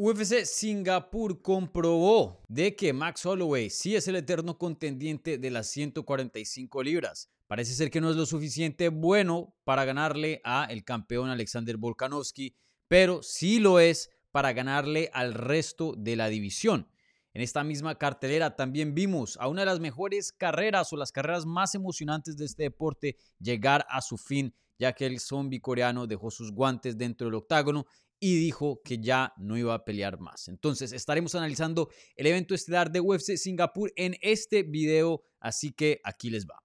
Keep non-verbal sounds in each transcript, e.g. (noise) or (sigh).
UFC Singapur comprobó de que Max Holloway sí es el eterno contendiente de las 145 libras. Parece ser que no es lo suficiente bueno para ganarle a el campeón Alexander Volkanovski, pero sí lo es para ganarle al resto de la división. En esta misma cartelera también vimos a una de las mejores carreras o las carreras más emocionantes de este deporte llegar a su fin, ya que el zombie coreano dejó sus guantes dentro del octágono y dijo que ya no iba a pelear más. Entonces estaremos analizando el evento estelar de UFC Singapur en este video, así que aquí les va.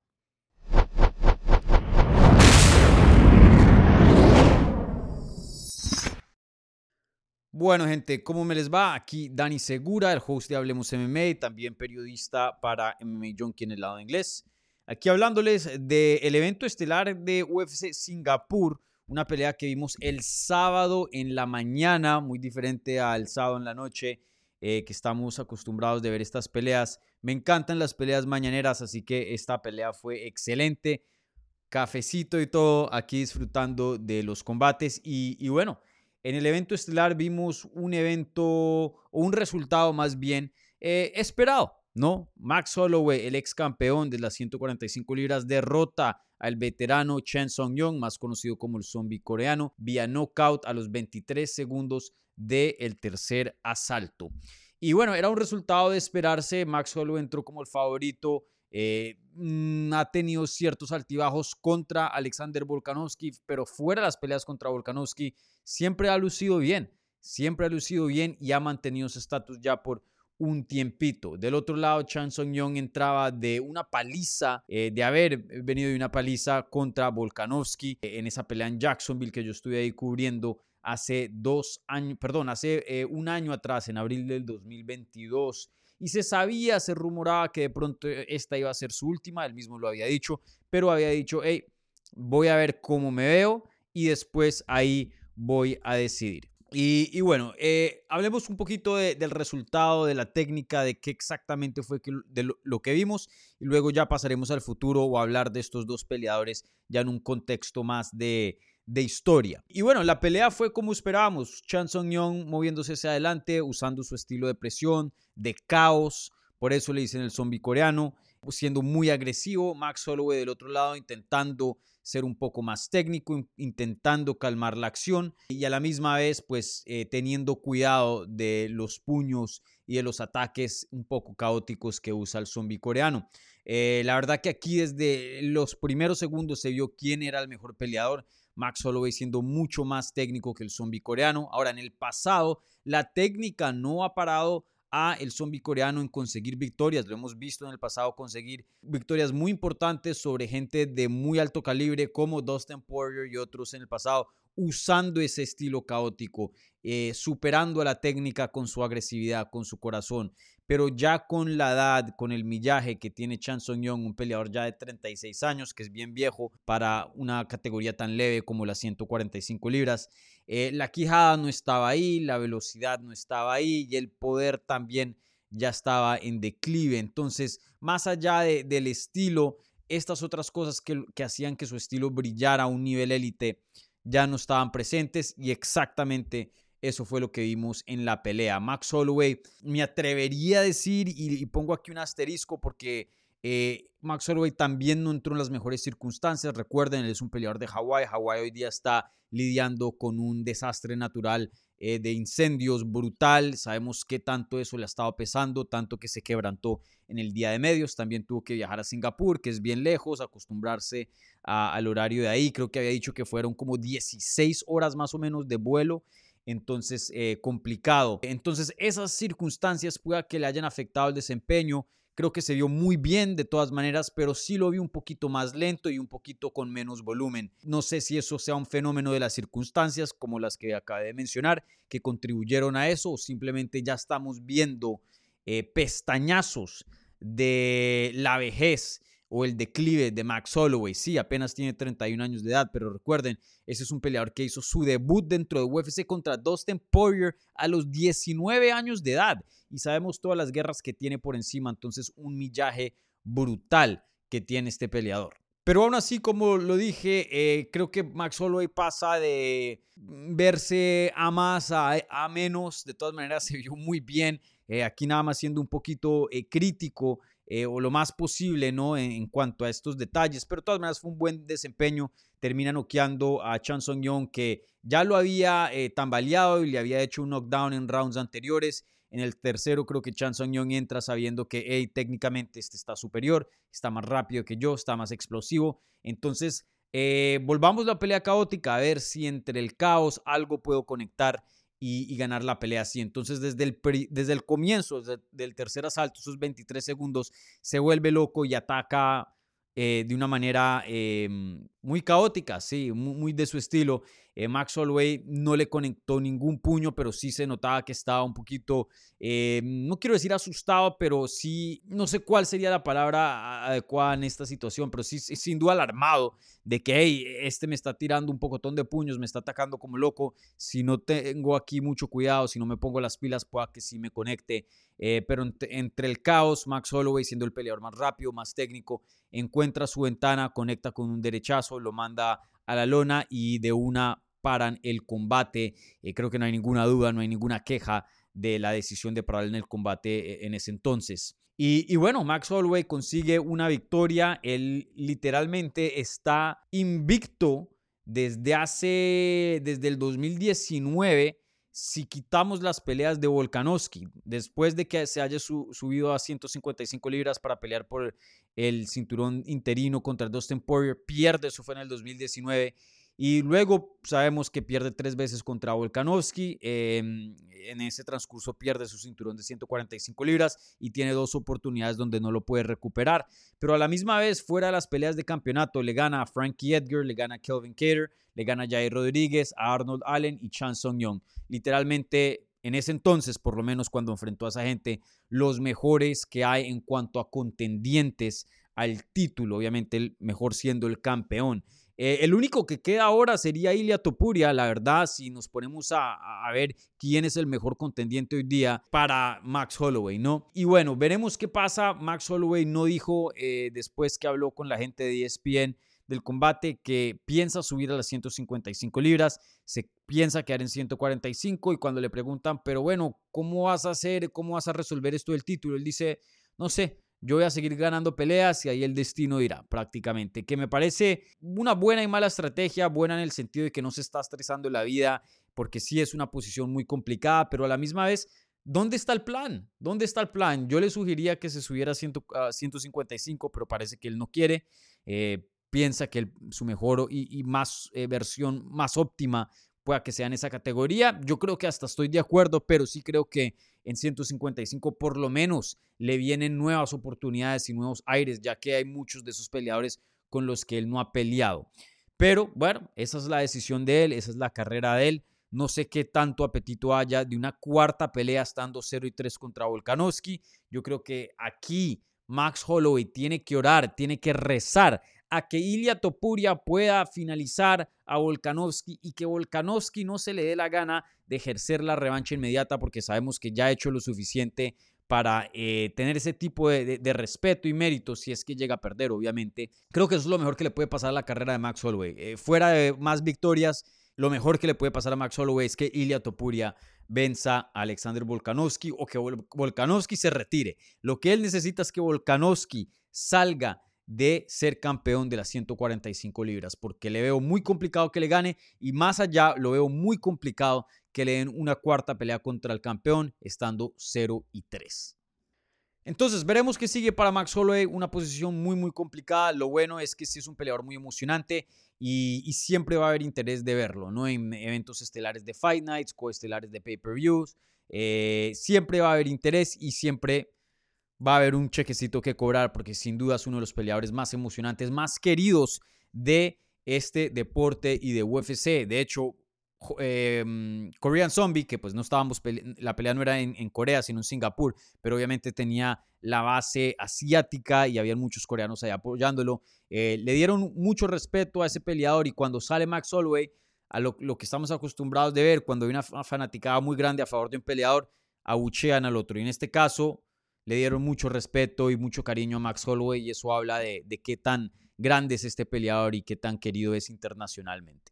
Bueno, gente, ¿cómo me les va? Aquí Dani Segura, el host de Hablemos MMA, también periodista para MMA Junkie en el lado inglés. Aquí hablándoles del evento estelar de UFC Singapur, una pelea que vimos el sábado en la mañana, muy diferente al sábado en la noche, eh, que estamos acostumbrados de ver estas peleas. Me encantan las peleas mañaneras, así que esta pelea fue excelente. Cafecito y todo, aquí disfrutando de los combates. Y, bueno, en el evento estelar vimos un evento, o un resultado más bien, eh, esperado. ¿No? Max Holloway, el ex campeón de las 145 libras, derrota al veterano Chen Song-yong, más conocido como el zombie coreano, vía knockout a los 23 segundos del tercer asalto. Y bueno, era un resultado de esperarse. Max Holloway entró como el favorito. Eh, mm, ha tenido ciertos altibajos contra Alexander Volkanovski, pero fuera de las peleas contra Volkanovski, siempre ha lucido bien. Siempre ha lucido bien y ha mantenido su estatus ya por un tiempito. Del otro lado, Chan Song Young entraba de una paliza, eh, de haber venido de una paliza contra Volkanovski eh, en esa pelea en Jacksonville que yo estuve ahí cubriendo hace dos años, perdón, hace eh, un año atrás, en abril del 2022. Y se sabía, se rumoraba que de pronto esta iba a ser su última, él mismo lo había dicho, pero había dicho, hey, voy a ver cómo me veo y después ahí voy a decidir. Y, bueno, eh, hablemos un poquito del resultado, de la técnica, de qué exactamente fue de lo, que vimos y luego ya pasaremos al futuro o hablar de estos dos peleadores ya en un contexto más de, historia. Y bueno, la pelea fue como esperábamos, Chan Song Young moviéndose hacia adelante, usando su estilo de presión, de caos, por eso le dicen el zombie coreano, siendo muy agresivo, Max Holloway del otro lado intentando ser un poco más técnico, intentando calmar la acción y a la misma vez pues eh, teniendo cuidado de los puños y de los ataques un poco caóticos que usa el zombie coreano. Eh, la verdad que aquí desde los primeros segundos se vio quién era el mejor peleador. Max Holloway siendo mucho más técnico que el zombie coreano. Ahora, en el pasado, la técnica no ha parado a el zombie coreano en conseguir victorias. Lo hemos visto en el pasado conseguir victorias muy importantes sobre gente de muy alto calibre como Dustin Poirier y otros en el pasado, usando ese estilo caótico, eh, superando a la técnica con su agresividad, con su corazón. Pero ya con la edad, con el millaje que tiene Chan Song Young, un peleador ya de 36 años, que es bien viejo para una categoría tan leve como las 145 libras, eh, la quijada no estaba ahí, la velocidad no estaba ahí y el poder también ya estaba en declive. Entonces, más allá del estilo, estas otras cosas que, que hacían que su estilo brillara a un nivel élite ya no estaban presentes y exactamente eso fue lo que vimos en la pelea. Max Holloway, me atrevería a decir, y, pongo aquí un asterisco porque eh, Max Holloway también no entró en las mejores circunstancias. Recuerden, él es un peleador de Hawái. Hawái hoy día está lidiando con un desastre natural eh, de incendios brutal. Sabemos qué tanto eso le ha estado pesando, tanto que se quebrantó en el día de medios. También tuvo que viajar a Singapur, que es bien lejos, acostumbrarse al horario de ahí. Creo que había dicho que fueron como 16 horas más o menos de vuelo. Entonces, eh, complicado. Entonces, esas circunstancias pueda que le hayan afectado el desempeño. Creo que se vio muy bien de todas maneras, pero sí lo vi un poquito más lento y un poquito con menos volumen. No sé si eso sea un fenómeno de las circunstancias como las que acabé de mencionar, que contribuyeron a eso, o simplemente ya estamos viendo eh, pestañazos de la vejez o el declive de Max Holloway. Sí, apenas tiene 31 años de edad, pero recuerden, ese es un peleador que hizo su debut dentro de UFC contra Dustin Poirier a los 19 años de edad. Y sabemos todas las guerras que tiene por encima, entonces un millaje brutal que tiene este peleador. Pero aún así, como lo dije, eh, creo que Max Holloway pasa de verse a más a, a menos. De todas maneras, (laughs) se vio muy bien. Eh, aquí nada más siendo un poquito eh, crítico o lo más posible, ¿no? En, cuanto a estos detalles. Pero de todas maneras fue un buen desempeño. Termina noqueando a Chan Song Yong, que ya lo había tambaleado y le había hecho un knockdown en rounds anteriores. En el tercero creo que Chan Song Young entra sabiendo que técnicamente este está superior, está más rápido que yo, está más explosivo. Entonces, eh, volvamos la pelea caótica a ver si entre el caos algo puedo conectar y, ganar la pelea así. Entonces, desde el, desde el comienzo del tercer asalto, esos 23 segundos, se vuelve loco y ataca eh, de una manera em, muy caótica, sí, muy, de su estilo. Eh, Max Holloway no le conectó ningún puño, pero sí se notaba que estaba un poquito, eh, no quiero decir asustado, pero sí, no sé cuál sería la palabra adecuada en esta situación, pero sí, sin duda alarmado de que, hey, este me está tirando un pocotón de puños, me está atacando como loco, si no tengo aquí mucho cuidado, si no me pongo las pilas, pueda que sí me conecte. pero entre el caos, Max Holloway siendo el peleador más rápido, más técnico, encuentra su ventana, conecta con un derechazo, lo manda a la lona y de una paran el combate. Eh, creo que no hay ninguna duda, no hay ninguna queja de la decisión de parar en el combate eh, en ese entonces. Y, bueno, Max Holloway consigue una victoria. Él literalmente está invicto desde hace, desde el 2019 si quitamos las peleas de Volkanovski, después de que se haya subido a 155 libras para pelear por el cinturón interino contra Dustin Poirier, pierde, eso fue en el 2019, y luego sabemos que pierde tres veces contra Volkanovski. Em, en ese transcurso pierde su cinturón de 145 libras y tiene dos oportunidades donde no lo puede recuperar. Pero a la misma vez, fuera de las peleas de campeonato, le gana a Frankie Edgar, le gana a Kelvin Cater, le gana a Jair Rodríguez, a Arnold Allen y Chan Song Young. Literalmente, en ese entonces, por lo menos cuando enfrentó a esa gente, los mejores que hay en cuanto a contendientes al título, obviamente el mejor siendo el campeón. Eh, el único que queda ahora sería Ilia Topuria, la verdad, si nos ponemos a, ver quién es el mejor contendiente hoy día para Max Holloway, ¿no? Y bueno, veremos qué pasa. Max Holloway no dijo eh, después que habló con la gente de ESPN del combate que piensa subir a las 155 libras, se piensa quedar en 145 y cuando le preguntan, pero bueno, ¿cómo vas a hacer? ¿Cómo vas a resolver esto del título? Él dice, no sé, yo voy a seguir ganando peleas y ahí el destino irá prácticamente. Que me parece una buena y mala estrategia, buena en el sentido de que no se está estresando la vida, porque sí es una posición muy complicada, pero a la misma vez, ¿dónde está el plan? ¿Dónde está el plan? Yo le sugeriría que se subiera a, 155, pero parece que él no quiere. Eh, piensa que su mejor y, más eh, versión más óptima pueda que sea en esa categoría. Yo creo que hasta estoy de acuerdo, pero sí creo que en 155 por lo menos le vienen nuevas oportunidades y nuevos aires, ya que hay muchos de esos peleadores con los que él no ha peleado. Pero bueno, esa es la decisión de él, esa es la carrera de él. No sé qué tanto apetito haya de una cuarta pelea estando 0 y 3 contra Volkanovski. Yo creo que aquí Max Holloway tiene que orar, tiene que rezar a que Ilia Topuria pueda finalizar a Volkanovski y que Volkanovski no se le dé la gana de ejercer la revancha inmediata porque sabemos que ya ha hecho lo suficiente para eh, tener ese tipo de, respeto y mérito si es que llega a perder, obviamente. Creo que eso es lo mejor que le puede pasar a la carrera de Max Holloway. Eh, fuera de más victorias, lo mejor que le puede pasar a Max Holloway es que Ilia Topuria venza a Alexander Volkanovski o que Volkanovski se retire. Lo que él necesita es que Volkanovski salga de ser campeón de las 145 libras, porque le veo muy complicado que le gane y más allá lo veo muy complicado que le den una cuarta pelea contra el campeón estando 0 y 3. Entonces, veremos qué sigue para Max Holloway, una posición muy, muy complicada. Lo bueno es que sí es un peleador muy emocionante y, siempre va a haber interés de verlo, ¿no? En eventos estelares de Fight Nights, coestelares de pay-per-views. Eh, siempre va a haber interés y siempre va a haber un chequecito que cobrar porque sin duda es uno de los peleadores más emocionantes, más queridos de este deporte y de UFC. De hecho, em, Korean Zombie, que pues no estábamos, la pelea no era en, Corea, sino en Singapur, pero obviamente tenía la base asiática y había muchos coreanos ahí apoyándolo. Eh, le dieron mucho respeto a ese peleador y cuando sale Max Holloway, a lo, que estamos acostumbrados de ver, cuando hay una fanaticada muy grande a favor de un peleador, abuchean al otro. Y en este caso, le dieron mucho respeto y mucho cariño a Max Holloway y eso habla de, qué tan grande es este peleador y qué tan querido es internacionalmente.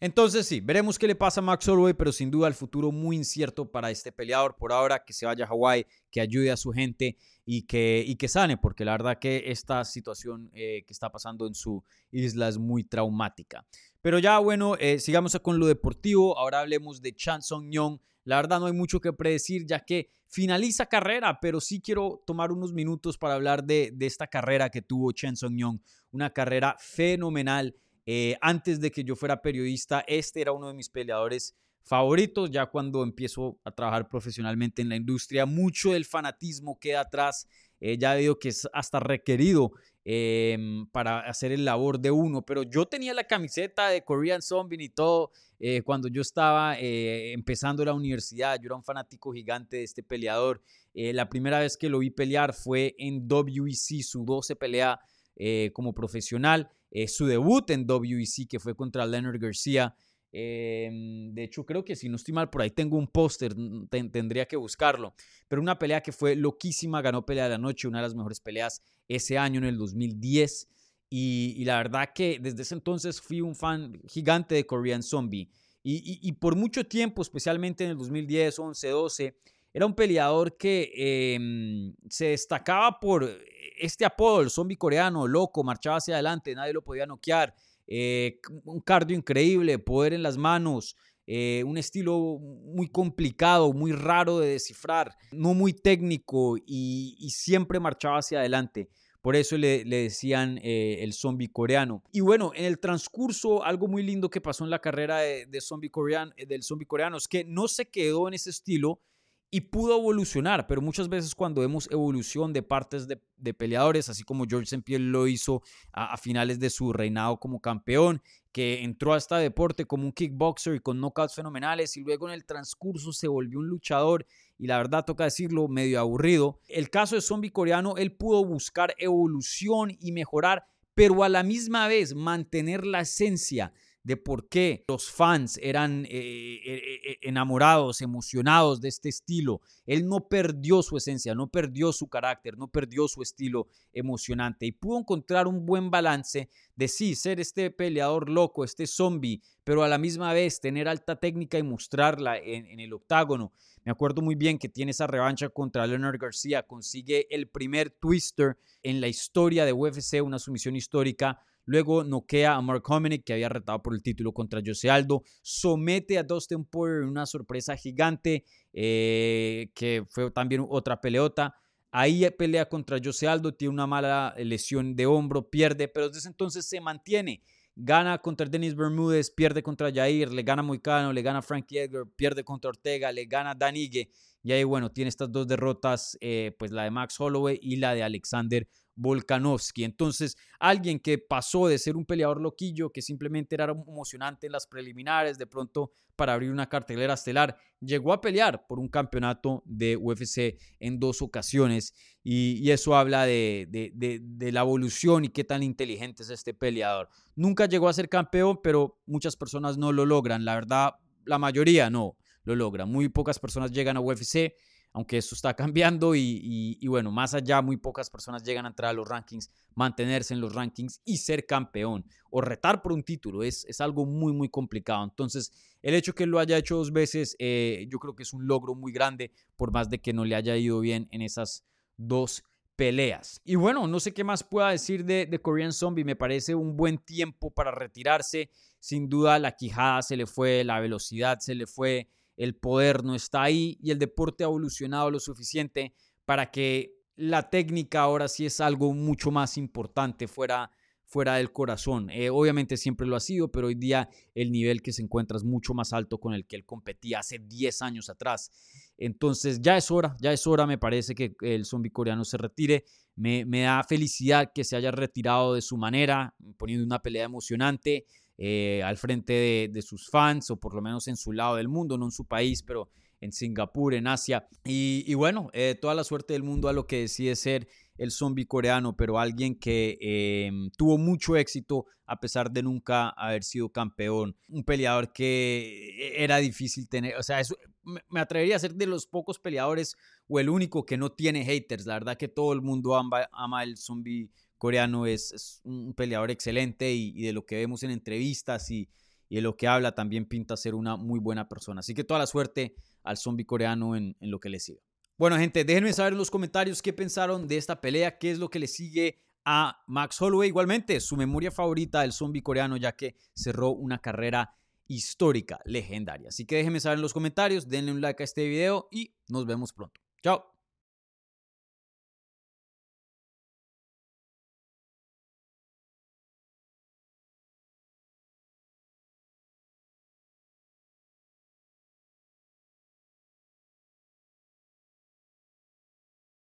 Entonces sí, veremos qué le pasa a Max Holloway, pero sin duda el futuro muy incierto para este peleador. Por ahora, que se vaya a Hawái, que ayude a su gente y que, y que sane, porque la verdad que esta situación eh, que está pasando en su isla es muy traumática. Pero ya bueno, eh, sigamos con lo deportivo. Ahora hablemos de Chan Song Yong. La verdad no hay mucho que predecir ya que finaliza carrera, pero sí quiero tomar unos minutos para hablar de, esta carrera que tuvo Chen Song Yong. Una carrera fenomenal eh, antes de que yo fuera periodista, este era uno de mis peleadores favoritos. Ya cuando empiezo a trabajar profesionalmente en la industria, mucho del fanatismo queda atrás. Eh, ya veo que es hasta requerido em, para hacer el labor de uno, pero yo tenía la camiseta de Korean Zombie y todo eh, cuando yo estaba empezando la universidad. Yo era un fanático gigante de este peleador. la primera vez que lo vi pelear fue en WEC, su 12 pelea como profesional. Eh, su debut en WEC, que fue contra Leonard García. Em, de hecho, creo que si no estoy mal, por ahí tengo un póster, tendría que buscarlo. Pero una pelea que fue loquísima, ganó pelea de la noche, una de las mejores peleas ese año, en el 2010. Y, la verdad que desde ese entonces fui un fan gigante de Korean Zombie. Y, por mucho tiempo, especialmente en el 2010, 11, 12, era un peleador que em, se destacaba por este apodo, el zombie coreano, loco, marchaba hacia adelante, nadie lo podía noquear. Eh, un cardio increíble, poder en las manos, eh, un estilo muy complicado, muy raro de descifrar, no muy técnico y, siempre marchaba hacia adelante. Por eso le, decían eh, el zombie coreano. Y bueno, en el transcurso, algo muy lindo que pasó en la carrera de, zombie coreano, del zombie coreano es que no se quedó en ese estilo, y pudo evolucionar, pero muchas veces cuando vemos evolución de partes de, peleadores, así como George St. Pierre lo hizo a, finales de su reinado como campeón, que entró a este deporte como un kickboxer y con knockouts fenomenales y luego en el transcurso se volvió un luchador y la verdad toca decirlo medio aburrido. El caso de Zombie Coreano, él pudo buscar evolución y mejorar, pero a la misma vez mantener la esencia de por qué los fans eran eh, eh, eh, enamorados, emocionados de este estilo. Él no perdió su esencia, no perdió su carácter, no perdió su estilo emocionante y pudo encontrar un buen balance de sí, ser este peleador loco, este zombie, pero a la misma vez tener alta técnica y mostrarla en, en el octágono. Me acuerdo muy bien que tiene esa revancha contra Leonard García, consigue el primer twister en la historia de UFC, una sumisión histórica Luego noquea a Mark Hominick, que había retado por el título contra Jose Aldo. Somete a Dustin Poirier en una sorpresa gigante, eh, que fue también otra peleota. Ahí pelea contra Jose Aldo, tiene una mala lesión de hombro, pierde, pero desde entonces se mantiene. Gana contra Denis Bermúdez, pierde contra Jair, le gana Moicano, le gana Frankie Edgar, pierde contra Ortega, le gana Danigue. Y ahí, bueno, tiene estas dos derrotas, eh, pues la de Max Holloway y la de Alexander Volkanovski. Entonces, alguien que pasó de ser un peleador loquillo, que simplemente era emocionante en las preliminares, de pronto para abrir una cartelera estelar, llegó a pelear por un campeonato de UFC en dos ocasiones. Y, eso habla de, de, la evolución y qué tan inteligente es este peleador. Nunca llegó a ser campeón, pero muchas personas no lo logran. La verdad, la mayoría no lo logran. Muy pocas personas llegan a UFC aunque eso está (laughs) cambiando y, bueno, más allá, muy pocas personas llegan a entrar a los rankings, mantenerse en los rankings y ser campeón o retar por un título es, es algo muy, muy complicado. Entonces, el hecho que lo haya hecho dos veces, eh, yo creo que es un logro muy grande, por más de que no le haya ido bien en esas dos peleas. Y bueno, no sé qué más pueda decir de, de Korean Zombie, me parece un buen tiempo para retirarse. Sin duda, la quijada se le fue, la velocidad se le fue el poder no está ahí y el deporte ha evolucionado lo suficiente para que la técnica ahora sí es algo mucho más importante fuera, fuera del corazón. Eh, obviamente siempre lo ha sido, pero hoy día el nivel que se encuentra es mucho más alto con el que él competía hace 10 años atrás. Entonces ya es hora, ya es hora, me parece que el zombie coreano se retire. Me, me da felicidad que se haya retirado de su manera, poniendo una pelea emocionante. Eh, al frente de, sus fans o por lo menos en su lado del mundo, no en su país, pero en Singapur, en Asia. Y, bueno, eh, toda la suerte del mundo a lo que decide ser el zombie coreano, pero alguien que em, tuvo mucho éxito a pesar de nunca haber sido campeón. Un peleador que era difícil tener, o sea, me atrevería a ser de los pocos peleadores o el único que no tiene haters. La verdad que todo el mundo ama, ama el zombie coreano es, un peleador excelente y, de lo que vemos en entrevistas y, de lo que habla también pinta ser una muy buena persona. Así que toda la suerte al zombie coreano en, lo que le siga. Bueno, gente, déjenme saber en los comentarios qué pensaron de esta pelea, qué es lo que le sigue a Max Holloway. Igualmente, su memoria favorita del zombie coreano, ya que cerró una carrera histórica, legendaria. Así que déjenme saber en los comentarios, denle un like a este video y nos vemos pronto. Chao.